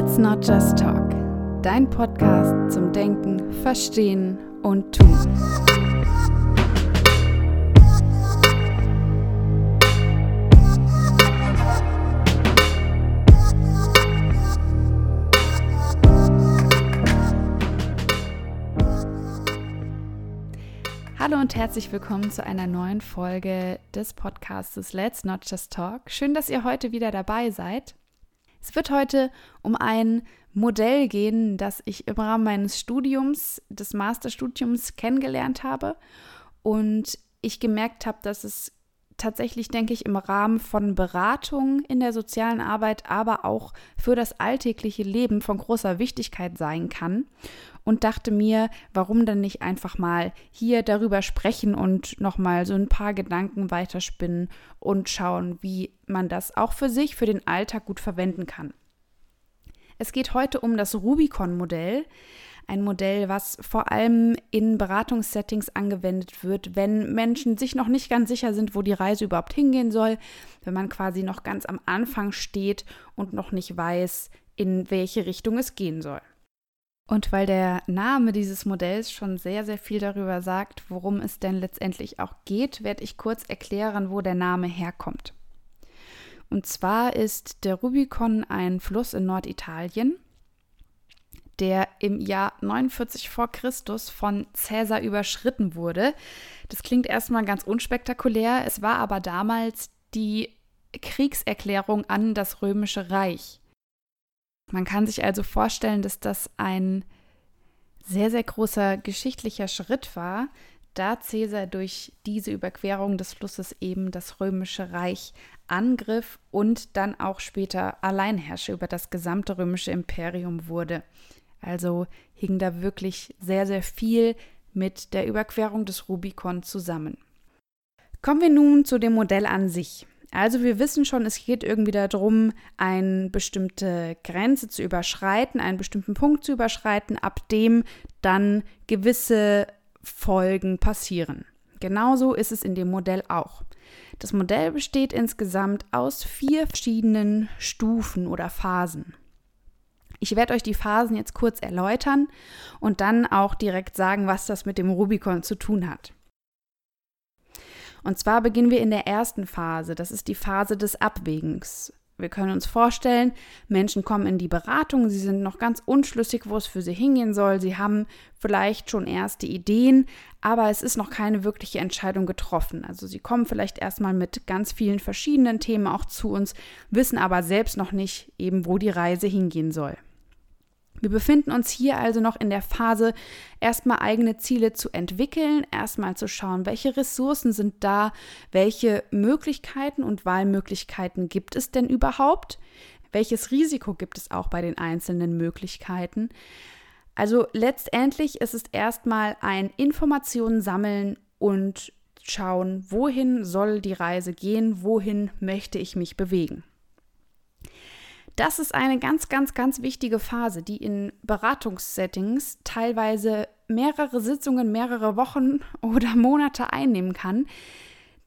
Let's Not Just Talk, dein Podcast zum Denken, Verstehen und Tun. Hallo und herzlich willkommen zu einer neuen Folge des Podcasts Let's Not Just Talk. Schön, dass ihr heute wieder dabei seid. Es wird heute um ein Modell gehen, das ich im Rahmen meines Studiums, des Masterstudiums kennengelernt habe und ich gemerkt habe, dass es tatsächlich, denke ich, im Rahmen von Beratung in der sozialen Arbeit, aber auch für das alltägliche Leben von großer Wichtigkeit sein kann. Und dachte mir, warum dann nicht einfach mal hier darüber sprechen und nochmal so ein paar Gedanken weiterspinnen und schauen, wie man das auch für sich, für den Alltag gut verwenden kann. Es geht heute um das Rubicon-Modell. Ein Modell, was vor allem in Beratungssettings angewendet wird, wenn Menschen sich noch nicht ganz sicher sind, wo die Reise überhaupt hingehen soll, wenn man quasi noch ganz am Anfang steht und noch nicht weiß, in welche Richtung es gehen soll. Und weil der Name dieses Modells schon sehr, sehr viel darüber sagt, worum es denn letztendlich auch geht, werde ich kurz erklären, wo der Name herkommt. Und zwar ist der Rubicon ein Fluss in Norditalien der im Jahr 49 vor Christus von Cäsar überschritten wurde. Das klingt erstmal ganz unspektakulär, es war aber damals die Kriegserklärung an das römische Reich. Man kann sich also vorstellen, dass das ein sehr, sehr großer geschichtlicher Schritt war, da Cäsar durch diese Überquerung des Flusses eben das römische Reich angriff und dann auch später Alleinherrscher über das gesamte römische Imperium wurde. Also hing da wirklich sehr, sehr viel mit der Überquerung des Rubikon zusammen. Kommen wir nun zu dem Modell an sich. Also wir wissen schon, es geht irgendwie darum, eine bestimmte Grenze zu überschreiten, einen bestimmten Punkt zu überschreiten, ab dem dann gewisse Folgen passieren. Genauso ist es in dem Modell auch. Das Modell besteht insgesamt aus vier verschiedenen Stufen oder Phasen. Ich werde euch die Phasen jetzt kurz erläutern und dann auch direkt sagen, was das mit dem Rubicon zu tun hat. Und zwar beginnen wir in der ersten Phase, das ist die Phase des Abwägens. Wir können uns vorstellen, Menschen kommen in die Beratung, sie sind noch ganz unschlüssig, wo es für sie hingehen soll. Sie haben vielleicht schon erste Ideen, aber es ist noch keine wirkliche Entscheidung getroffen. Also sie kommen vielleicht erstmal mit ganz vielen verschiedenen Themen auch zu uns, wissen aber selbst noch nicht eben, wo die Reise hingehen soll. Wir befinden uns hier also noch in der Phase, erstmal eigene Ziele zu entwickeln, erstmal zu schauen, welche Ressourcen sind da, welche Möglichkeiten und Wahlmöglichkeiten gibt es denn überhaupt, welches Risiko gibt es auch bei den einzelnen Möglichkeiten. Also letztendlich ist es erstmal ein Informationen sammeln und schauen, wohin soll die Reise gehen, wohin möchte ich mich bewegen. Das ist eine ganz, ganz, ganz wichtige Phase, die in Beratungssettings teilweise mehrere Sitzungen, mehrere Wochen oder Monate einnehmen kann.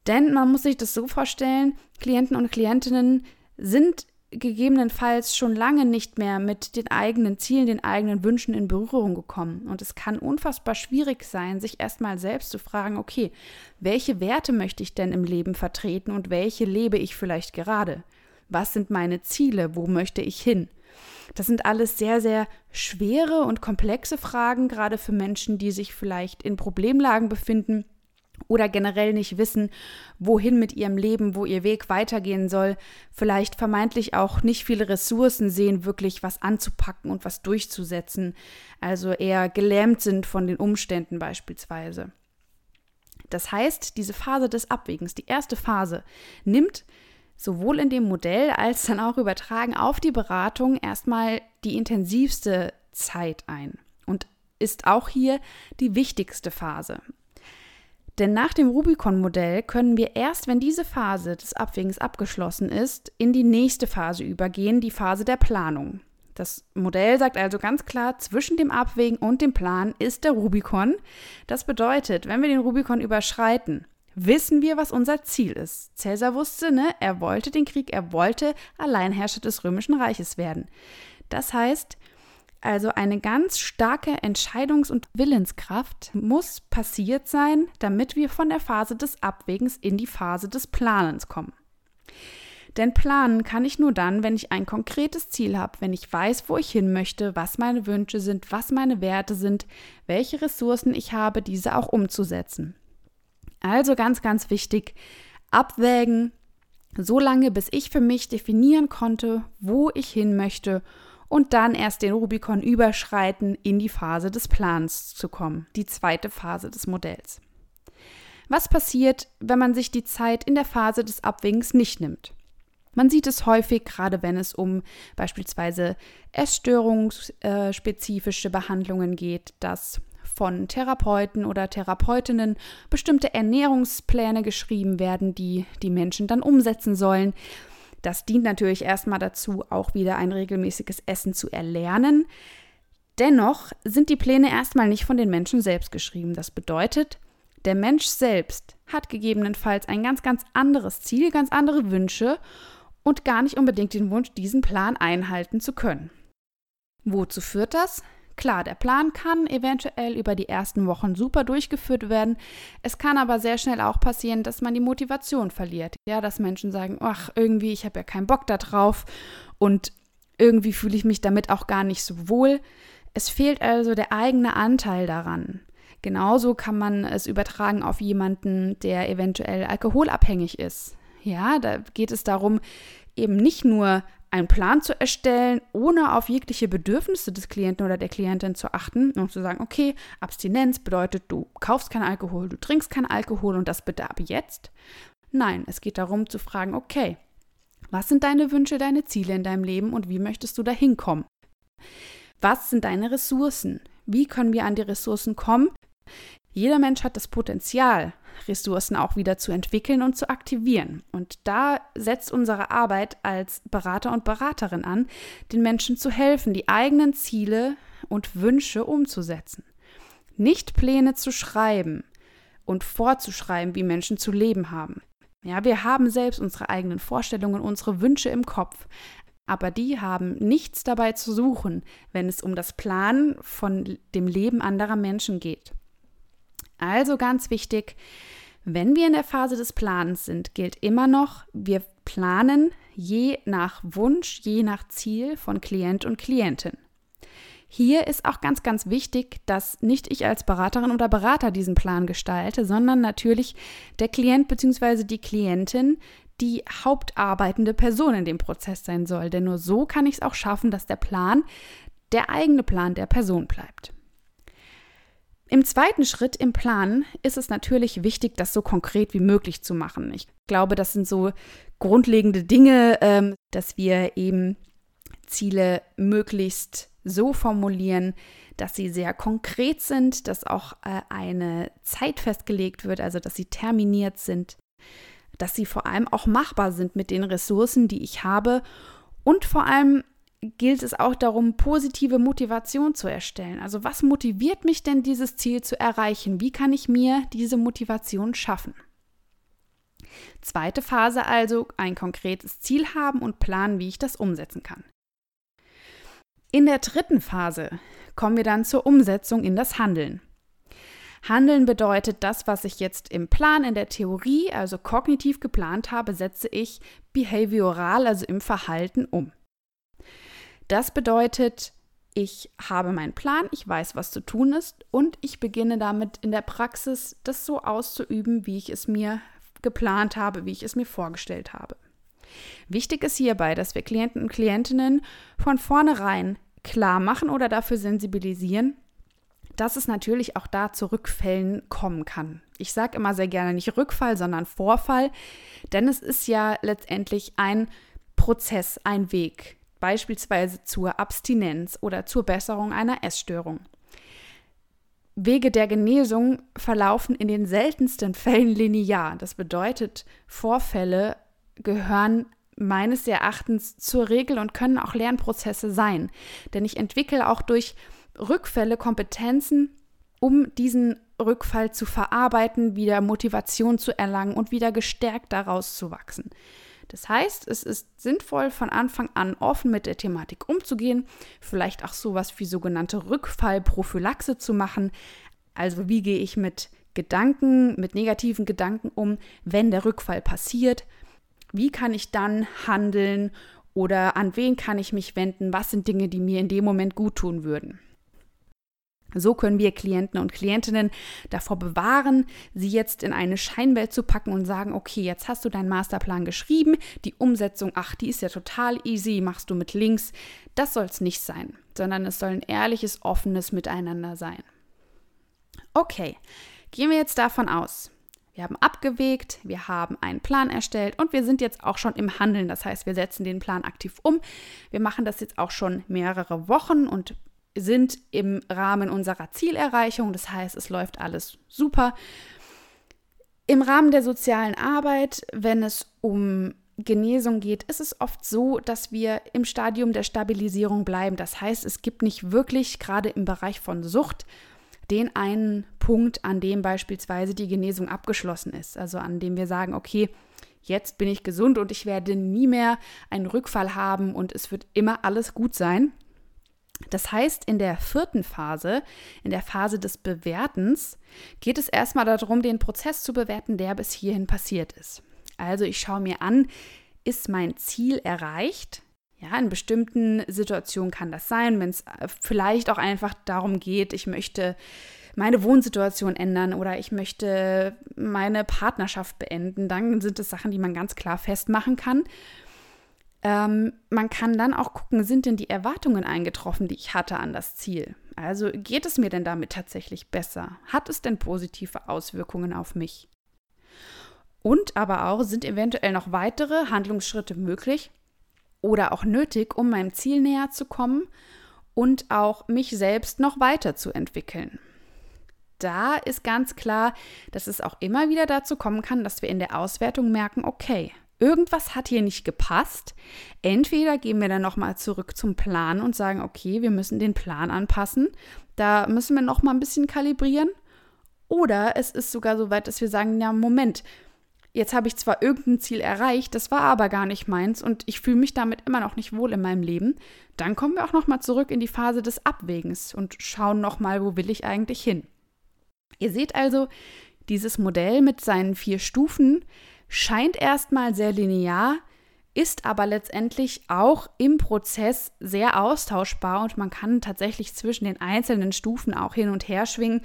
Denn man muss sich das so vorstellen, Klienten und Klientinnen sind gegebenenfalls schon lange nicht mehr mit den eigenen Zielen, den eigenen Wünschen in Berührung gekommen. Und es kann unfassbar schwierig sein, sich erstmal selbst zu fragen, okay, welche Werte möchte ich denn im Leben vertreten und welche lebe ich vielleicht gerade? Was sind meine Ziele? Wo möchte ich hin? Das sind alles sehr, sehr schwere und komplexe Fragen, gerade für Menschen, die sich vielleicht in Problemlagen befinden oder generell nicht wissen, wohin mit ihrem Leben, wo ihr Weg weitergehen soll, vielleicht vermeintlich auch nicht viele Ressourcen sehen, wirklich was anzupacken und was durchzusetzen, also eher gelähmt sind von den Umständen beispielsweise. Das heißt, diese Phase des Abwägens, die erste Phase, nimmt sowohl in dem Modell als dann auch übertragen auf die Beratung erstmal die intensivste Zeit ein und ist auch hier die wichtigste Phase. Denn nach dem Rubicon-Modell können wir erst, wenn diese Phase des Abwägens abgeschlossen ist, in die nächste Phase übergehen, die Phase der Planung. Das Modell sagt also ganz klar, zwischen dem Abwägen und dem Plan ist der Rubicon. Das bedeutet, wenn wir den Rubicon überschreiten, wissen wir, was unser Ziel ist. Cäsar wusste, ne, er wollte den Krieg, er wollte Alleinherrscher des römischen Reiches werden. Das heißt, also eine ganz starke Entscheidungs- und Willenskraft muss passiert sein, damit wir von der Phase des Abwägens in die Phase des Planens kommen. Denn planen kann ich nur dann, wenn ich ein konkretes Ziel habe, wenn ich weiß, wo ich hin möchte, was meine Wünsche sind, was meine Werte sind, welche Ressourcen ich habe, diese auch umzusetzen. Also ganz, ganz wichtig, abwägen, so lange bis ich für mich definieren konnte, wo ich hin möchte und dann erst den Rubikon überschreiten, in die Phase des Plans zu kommen, die zweite Phase des Modells. Was passiert, wenn man sich die Zeit in der Phase des Abwägens nicht nimmt? Man sieht es häufig, gerade wenn es um beispielsweise essstörungsspezifische Behandlungen geht, dass von Therapeuten oder Therapeutinnen bestimmte Ernährungspläne geschrieben werden, die die Menschen dann umsetzen sollen. Das dient natürlich erstmal dazu, auch wieder ein regelmäßiges Essen zu erlernen. Dennoch sind die Pläne erstmal nicht von den Menschen selbst geschrieben. Das bedeutet, der Mensch selbst hat gegebenenfalls ein ganz, ganz anderes Ziel, ganz andere Wünsche und gar nicht unbedingt den Wunsch, diesen Plan einhalten zu können. Wozu führt das? Klar, der Plan kann eventuell über die ersten Wochen super durchgeführt werden. Es kann aber sehr schnell auch passieren, dass man die Motivation verliert. Ja, dass Menschen sagen, ach, irgendwie, ich habe ja keinen Bock da drauf und irgendwie fühle ich mich damit auch gar nicht so wohl. Es fehlt also der eigene Anteil daran. Genauso kann man es übertragen auf jemanden, der eventuell alkoholabhängig ist. Ja, da geht es darum, eben nicht nur einen Plan zu erstellen, ohne auf jegliche Bedürfnisse des Klienten oder der Klientin zu achten und zu sagen, okay, Abstinenz bedeutet, du kaufst keinen Alkohol, du trinkst keinen Alkohol und das bitte ab jetzt. Nein, es geht darum zu fragen, okay, was sind deine Wünsche, deine Ziele in deinem Leben und wie möchtest du da hinkommen? Was sind deine Ressourcen? Wie können wir an die Ressourcen kommen? Jeder Mensch hat das Potenzial, Ressourcen auch wieder zu entwickeln und zu aktivieren. Und da setzt unsere Arbeit als Berater und Beraterin an, den Menschen zu helfen, die eigenen Ziele und Wünsche umzusetzen. Nicht Pläne zu schreiben und vorzuschreiben, wie Menschen zu leben haben. Ja, wir haben selbst unsere eigenen Vorstellungen, unsere Wünsche im Kopf, aber die haben nichts dabei zu suchen, wenn es um das Planen von dem Leben anderer Menschen geht. Also ganz wichtig, wenn wir in der Phase des Planens sind, gilt immer noch, wir planen je nach Wunsch, je nach Ziel von Klient und Klientin. Hier ist auch ganz, ganz wichtig, dass nicht ich als Beraterin oder Berater diesen Plan gestalte, sondern natürlich der Klient bzw. die Klientin die hauptarbeitende Person in dem Prozess sein soll. Denn nur so kann ich es auch schaffen, dass der Plan der eigene Plan der Person bleibt. Im zweiten Schritt im Plan ist es natürlich wichtig, das so konkret wie möglich zu machen. Ich glaube, das sind so grundlegende Dinge, ähm, dass wir eben Ziele möglichst so formulieren, dass sie sehr konkret sind, dass auch äh, eine Zeit festgelegt wird, also dass sie terminiert sind, dass sie vor allem auch machbar sind mit den Ressourcen, die ich habe und vor allem gilt es auch darum, positive Motivation zu erstellen. Also was motiviert mich denn, dieses Ziel zu erreichen? Wie kann ich mir diese Motivation schaffen? Zweite Phase also, ein konkretes Ziel haben und planen, wie ich das umsetzen kann. In der dritten Phase kommen wir dann zur Umsetzung in das Handeln. Handeln bedeutet, das, was ich jetzt im Plan, in der Theorie, also kognitiv geplant habe, setze ich behavioral, also im Verhalten um. Das bedeutet, ich habe meinen Plan, ich weiß, was zu tun ist und ich beginne damit in der Praxis, das so auszuüben, wie ich es mir geplant habe, wie ich es mir vorgestellt habe. Wichtig ist hierbei, dass wir Klienten und Klientinnen von vornherein klar machen oder dafür sensibilisieren, dass es natürlich auch da zu Rückfällen kommen kann. Ich sage immer sehr gerne nicht Rückfall, sondern Vorfall, denn es ist ja letztendlich ein Prozess, ein Weg, beispielsweise zur Abstinenz oder zur Besserung einer Essstörung. Wege der Genesung verlaufen in den seltensten Fällen linear. Das bedeutet, Vorfälle gehören meines Erachtens zur Regel und können auch Lernprozesse sein. Denn ich entwickle auch durch Rückfälle Kompetenzen, um diesen Rückfall zu verarbeiten, wieder Motivation zu erlangen und wieder gestärkt daraus zu wachsen. Das heißt, es ist sinnvoll, von Anfang an offen mit der Thematik umzugehen, vielleicht auch sowas wie sogenannte Rückfallprophylaxe zu machen. Also wie gehe ich mit Gedanken, mit negativen Gedanken um, wenn der Rückfall passiert? Wie kann ich dann handeln oder an wen kann ich mich wenden? Was sind Dinge, die mir in dem Moment gut tun würden? So können wir Klienten und Klientinnen davor bewahren, sie jetzt in eine Scheinwelt zu packen und sagen, okay, jetzt hast du deinen Masterplan geschrieben, die Umsetzung, ach, die ist ja total easy, machst du mit links. Das soll es nicht sein, sondern es soll ein ehrliches, offenes Miteinander sein. Okay, gehen wir jetzt davon aus. Wir haben abgewegt, wir haben einen Plan erstellt und wir sind jetzt auch schon im Handeln. Das heißt, wir setzen den Plan aktiv um. Wir machen das jetzt auch schon mehrere Wochen und sind im Rahmen unserer Zielerreichung. Das heißt, es läuft alles super. Im Rahmen der sozialen Arbeit, wenn es um Genesung geht, ist es oft so, dass wir im Stadium der Stabilisierung bleiben. Das heißt, es gibt nicht wirklich, gerade im Bereich von Sucht, den einen Punkt, an dem beispielsweise die Genesung abgeschlossen ist. Also an dem wir sagen, okay, jetzt bin ich gesund und ich werde nie mehr einen Rückfall haben und es wird immer alles gut sein. Das heißt, in der vierten Phase, in der Phase des Bewertens, geht es erstmal darum, den Prozess zu bewerten, der bis hierhin passiert ist. Also ich schaue mir an, ist mein Ziel erreicht? Ja, in bestimmten Situationen kann das sein, wenn es äh, vielleicht auch einfach darum geht, ich möchte meine Wohnsituation ändern oder ich möchte meine Partnerschaft beenden, dann sind es Sachen, die man ganz klar festmachen kann. Ähm, man kann dann auch gucken, sind denn die Erwartungen eingetroffen, die ich hatte an das Ziel? Also geht es mir denn damit tatsächlich besser? Hat es denn positive Auswirkungen auf mich? Und aber auch, sind eventuell noch weitere Handlungsschritte möglich, oder auch nötig, um meinem Ziel näher zu kommen und auch mich selbst noch weiterzuentwickeln. Da ist ganz klar, dass es auch immer wieder dazu kommen kann, dass wir in der Auswertung merken, okay, irgendwas hat hier nicht gepasst. Entweder gehen wir dann nochmal zurück zum Plan und sagen, okay, wir müssen den Plan anpassen. Da müssen wir nochmal ein bisschen kalibrieren. Oder es ist sogar so weit, dass wir sagen, ja, Moment, Jetzt habe ich zwar irgendein Ziel erreicht, das war aber gar nicht meins und ich fühle mich damit immer noch nicht wohl in meinem Leben. Dann kommen wir auch noch mal zurück in die Phase des Abwägens und schauen noch mal, wo will ich eigentlich hin. Ihr seht also, dieses Modell mit seinen vier Stufen scheint erstmal sehr linear, ist aber letztendlich auch im Prozess sehr austauschbar und man kann tatsächlich zwischen den einzelnen Stufen auch hin und her schwingen,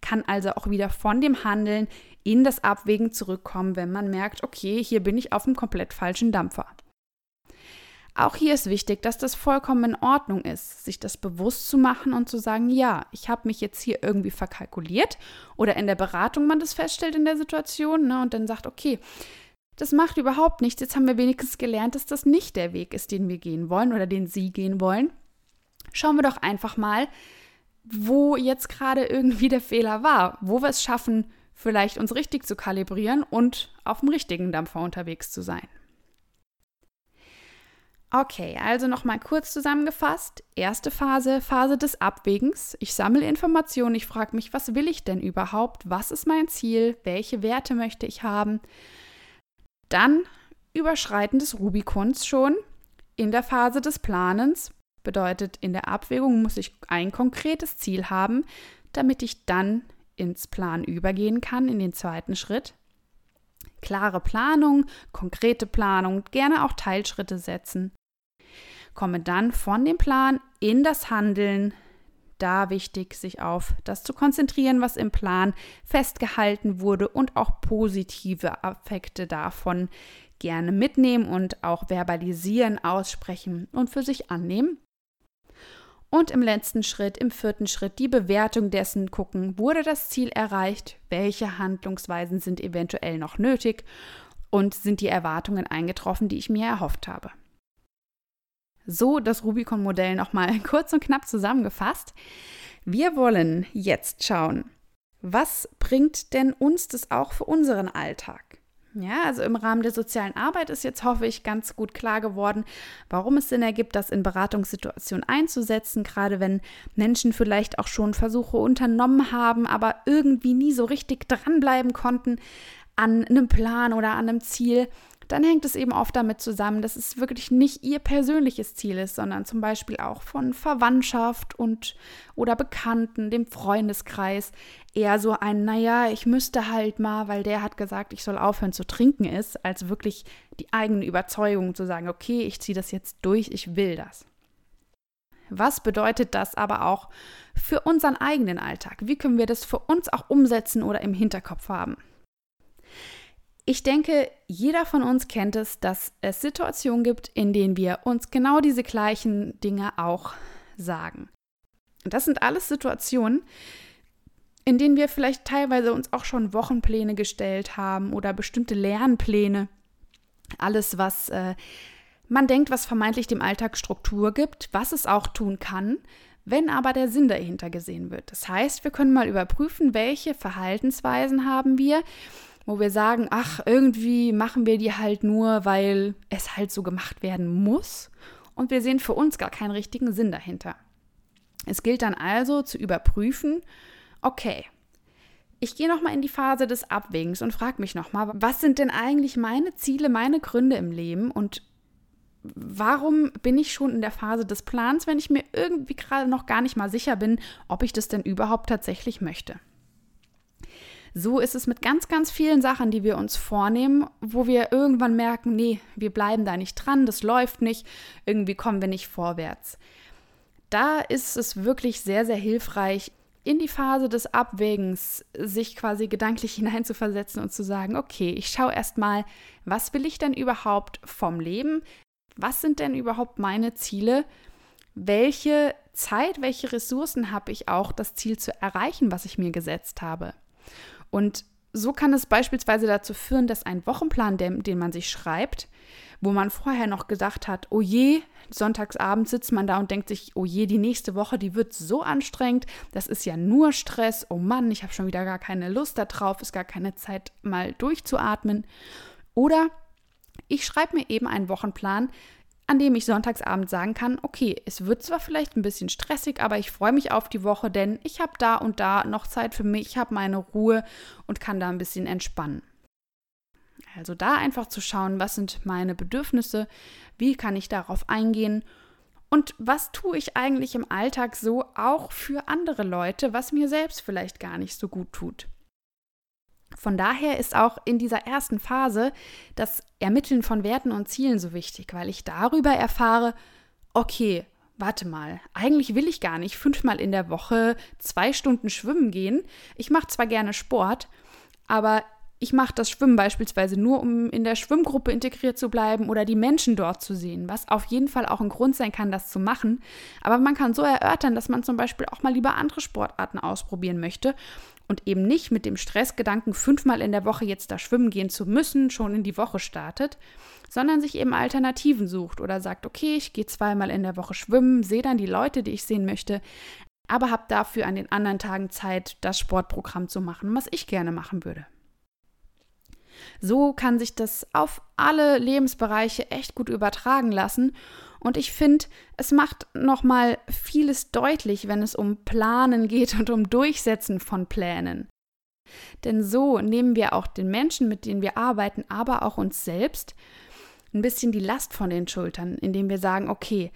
kann also auch wieder von dem Handeln in das Abwägen zurückkommen, wenn man merkt, okay, hier bin ich auf einem komplett falschen Dampfer. Auch hier ist wichtig, dass das vollkommen in Ordnung ist, sich das bewusst zu machen und zu sagen, ja, ich habe mich jetzt hier irgendwie verkalkuliert oder in der Beratung man das feststellt in der Situation ne, und dann sagt, okay, das macht überhaupt nichts. Jetzt haben wir wenigstens gelernt, dass das nicht der Weg ist, den wir gehen wollen oder den Sie gehen wollen. Schauen wir doch einfach mal, wo jetzt gerade irgendwie der Fehler war, wo wir es schaffen, vielleicht uns richtig zu kalibrieren und auf dem richtigen Dampfer unterwegs zu sein. Okay, also nochmal kurz zusammengefasst. Erste Phase, Phase des Abwägens. Ich sammle Informationen, ich frage mich, was will ich denn überhaupt? Was ist mein Ziel? Welche Werte möchte ich haben? Dann Überschreiten des Rubikons schon. In der Phase des Planens bedeutet, in der Abwägung muss ich ein konkretes Ziel haben, damit ich dann ins Plan übergehen kann, in den zweiten Schritt. Klare Planung, konkrete Planung, gerne auch Teilschritte setzen. Komme dann von dem Plan in das Handeln. Da wichtig, sich auf das zu konzentrieren, was im Plan festgehalten wurde und auch positive Affekte davon gerne mitnehmen und auch verbalisieren, aussprechen und für sich annehmen. Und im letzten Schritt, im vierten Schritt, die Bewertung dessen gucken, wurde das Ziel erreicht, welche Handlungsweisen sind eventuell noch nötig und sind die Erwartungen eingetroffen, die ich mir erhofft habe. So das Rubicon-Modell nochmal kurz und knapp zusammengefasst. Wir wollen jetzt schauen, was bringt denn uns das auch für unseren Alltag? Ja, also im Rahmen der sozialen Arbeit ist jetzt, hoffe ich, ganz gut klar geworden, warum es Sinn ergibt, das in Beratungssituationen einzusetzen, gerade wenn Menschen vielleicht auch schon Versuche unternommen haben, aber irgendwie nie so richtig dranbleiben konnten an einem Plan oder an einem Ziel. Dann hängt es eben oft damit zusammen, dass es wirklich nicht ihr persönliches Ziel ist, sondern zum Beispiel auch von Verwandtschaft und oder Bekannten, dem Freundeskreis, eher so ein, naja, ich müsste halt mal, weil der hat gesagt, ich soll aufhören zu trinken ist, als wirklich die eigene Überzeugung zu sagen, okay, ich ziehe das jetzt durch, ich will das. Was bedeutet das aber auch für unseren eigenen Alltag? Wie können wir das für uns auch umsetzen oder im Hinterkopf haben? Ich denke, jeder von uns kennt es, dass es Situationen gibt, in denen wir uns genau diese gleichen Dinge auch sagen. Und das sind alles Situationen, in denen wir vielleicht teilweise uns auch schon Wochenpläne gestellt haben oder bestimmte Lernpläne. Alles, was äh, man denkt, was vermeintlich dem Alltag Struktur gibt, was es auch tun kann, wenn aber der Sinn dahinter gesehen wird. Das heißt, wir können mal überprüfen, welche Verhaltensweisen haben wir, wo wir sagen, ach, irgendwie machen wir die halt nur, weil es halt so gemacht werden muss und wir sehen für uns gar keinen richtigen Sinn dahinter. Es gilt dann also zu überprüfen, okay, ich gehe nochmal in die Phase des Abwägens und frage mich nochmal, was sind denn eigentlich meine Ziele, meine Gründe im Leben und warum bin ich schon in der Phase des Plans, wenn ich mir irgendwie gerade noch gar nicht mal sicher bin, ob ich das denn überhaupt tatsächlich möchte? So ist es mit ganz, ganz vielen Sachen, die wir uns vornehmen, wo wir irgendwann merken, nee, wir bleiben da nicht dran, das läuft nicht, irgendwie kommen wir nicht vorwärts. Da ist es wirklich sehr, sehr hilfreich, in die Phase des Abwägens sich quasi gedanklich hineinzuversetzen und zu sagen, okay, ich schaue erstmal, was will ich denn überhaupt vom Leben? was sind denn überhaupt meine Ziele? Welche Zeit, welche Ressourcen habe ich auch, das Ziel zu erreichen, was ich mir gesetzt habe? Und so kann es beispielsweise dazu führen, dass ein Wochenplan, den, den man sich schreibt, wo man vorher noch gedacht hat, oh je, sonntagsabend sitzt man da und denkt sich, oh je, die nächste Woche, die wird so anstrengend, das ist ja nur Stress, oh Mann, ich habe schon wieder gar keine Lust darauf, ist gar keine Zeit, mal durchzuatmen. Oder ich schreibe mir eben einen Wochenplan, an dem ich sonntagsabend sagen kann, okay, es wird zwar vielleicht ein bisschen stressig, aber ich freue mich auf die Woche, denn ich habe da und da noch Zeit für mich, ich habe meine Ruhe und kann da ein bisschen entspannen. Also da einfach zu schauen, was sind meine Bedürfnisse, wie kann ich darauf eingehen und was tue ich eigentlich im Alltag so auch für andere Leute, was mir selbst vielleicht gar nicht so gut tut. Von daher ist auch in dieser ersten Phase das Ermitteln von Werten und Zielen so wichtig, weil ich darüber erfahre, okay, warte mal, eigentlich will ich gar nicht fünfmal in der Woche zwei Stunden schwimmen gehen. Ich mache zwar gerne Sport, aber ich mache das Schwimmen beispielsweise nur, um in der Schwimmgruppe integriert zu bleiben oder die Menschen dort zu sehen, was auf jeden Fall auch ein Grund sein kann, das zu machen. Aber man kann so erörtern, dass man zum Beispiel auch mal lieber andere Sportarten ausprobieren möchte und eben nicht mit dem Stressgedanken, fünfmal in der Woche jetzt da schwimmen gehen zu müssen, schon in die Woche startet, sondern sich eben Alternativen sucht oder sagt, okay, ich gehe zweimal in der Woche schwimmen, sehe dann die Leute, die ich sehen möchte, aber habe dafür an den anderen Tagen Zeit, das Sportprogramm zu machen, was ich gerne machen würde. So kann sich das auf alle Lebensbereiche echt gut übertragen lassen und ich finde, es macht nochmal vieles deutlich, wenn es um Planen geht und um Durchsetzen von Plänen. Denn so nehmen wir auch den Menschen, mit denen wir arbeiten, aber auch uns selbst ein bisschen die Last von den Schultern, indem wir sagen, okay,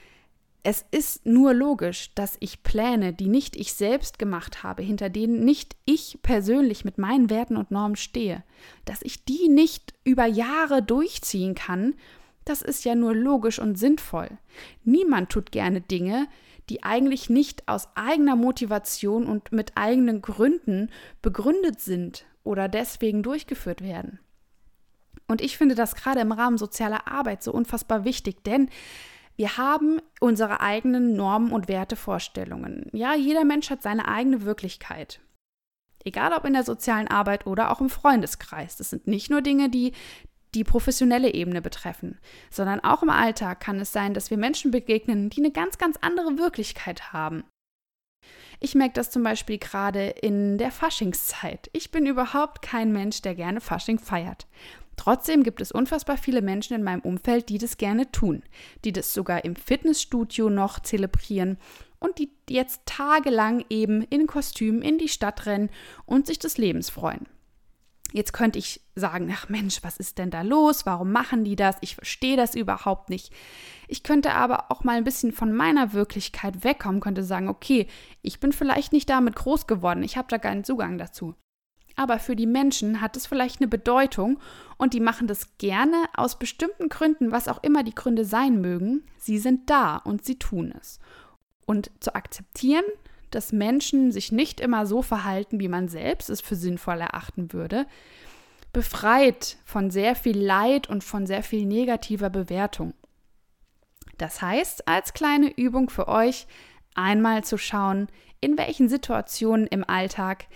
es ist nur logisch, dass ich Pläne, die nicht ich selbst gemacht habe, hinter denen nicht ich persönlich mit meinen Werten und Normen stehe, dass ich die nicht über Jahre durchziehen kann das ist ja nur logisch und sinnvoll. Niemand tut gerne Dinge, die eigentlich nicht aus eigener Motivation und mit eigenen Gründen begründet sind oder deswegen durchgeführt werden. Und ich finde das gerade im Rahmen sozialer Arbeit so unfassbar wichtig, denn wir haben unsere eigenen Normen und Wertevorstellungen. Ja, jeder Mensch hat seine eigene Wirklichkeit. Egal ob in der sozialen Arbeit oder auch im Freundeskreis. Das sind nicht nur Dinge, die die professionelle Ebene betreffen, sondern auch im Alltag kann es sein, dass wir Menschen begegnen, die eine ganz, ganz andere Wirklichkeit haben. Ich merke das zum Beispiel gerade in der Faschingszeit. Ich bin überhaupt kein Mensch, der gerne Fasching feiert. Trotzdem gibt es unfassbar viele Menschen in meinem Umfeld, die das gerne tun, die das sogar im Fitnessstudio noch zelebrieren und die jetzt tagelang eben in Kostümen in die Stadt rennen und sich des Lebens freuen. Jetzt könnte ich sagen, ach Mensch, was ist denn da los? Warum machen die das? Ich verstehe das überhaupt nicht. Ich könnte aber auch mal ein bisschen von meiner Wirklichkeit wegkommen, könnte sagen, okay, ich bin vielleicht nicht damit groß geworden, ich habe da keinen Zugang dazu. Aber für die Menschen hat es vielleicht eine Bedeutung und die machen das gerne aus bestimmten Gründen, was auch immer die Gründe sein mögen. Sie sind da und sie tun es. Und zu akzeptieren, dass Menschen sich nicht immer so verhalten, wie man selbst es für sinnvoll erachten würde, befreit von sehr viel Leid und von sehr viel negativer Bewertung. Das heißt, als kleine Übung für euch, einmal zu schauen, in welchen Situationen im Alltag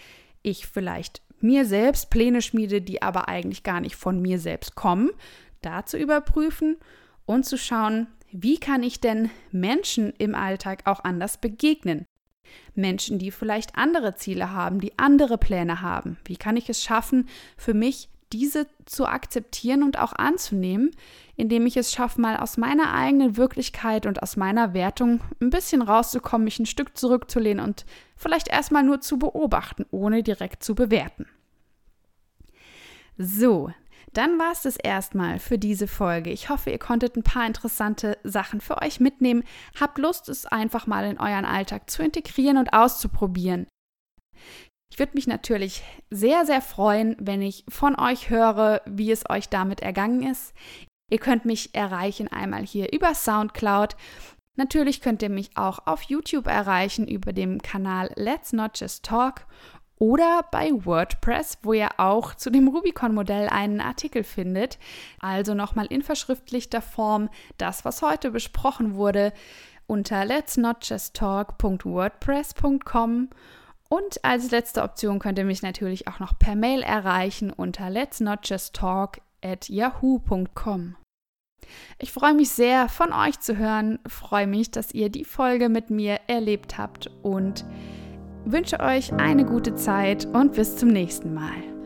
ich vielleicht mir selbst Pläne schmiede, die aber eigentlich gar nicht von mir selbst kommen, da zu überprüfen und zu schauen, wie kann ich denn Menschen im Alltag auch anders begegnen? Menschen, die vielleicht andere Ziele haben, die andere Pläne haben. Wie kann ich es schaffen, für mich diese zu akzeptieren und auch anzunehmen, indem ich es schaffe, mal aus meiner eigenen Wirklichkeit und aus meiner Wertung ein bisschen rauszukommen, mich ein Stück zurückzulehnen und vielleicht erstmal nur zu beobachten, ohne direkt zu bewerten. So, dann war es das erstmal für diese Folge. Ich hoffe, ihr konntet ein paar interessante Sachen für euch mitnehmen. Habt Lust, es einfach mal in euren Alltag zu integrieren und auszuprobieren. Ich würde mich natürlich sehr, sehr freuen, wenn ich von euch höre, wie es euch damit ergangen ist. Ihr könnt mich erreichen einmal hier über SoundCloud. Natürlich könnt ihr mich auch auf YouTube erreichen über dem Kanal Let's Not Just Talk oder bei WordPress, wo ihr auch zu dem Rubicon-Modell einen Artikel findet. Also nochmal in verschriftlichter Form das, was heute besprochen wurde, unter letsnotjusttalk.wordpress.com. Und als letzte Option könnt ihr mich natürlich auch noch per Mail erreichen unter letsnotjusttalk at yahoo.com. Ich freue mich sehr, von euch zu hören, freue mich, dass ihr die Folge mit mir erlebt habt und wünsche euch eine gute Zeit und bis zum nächsten Mal.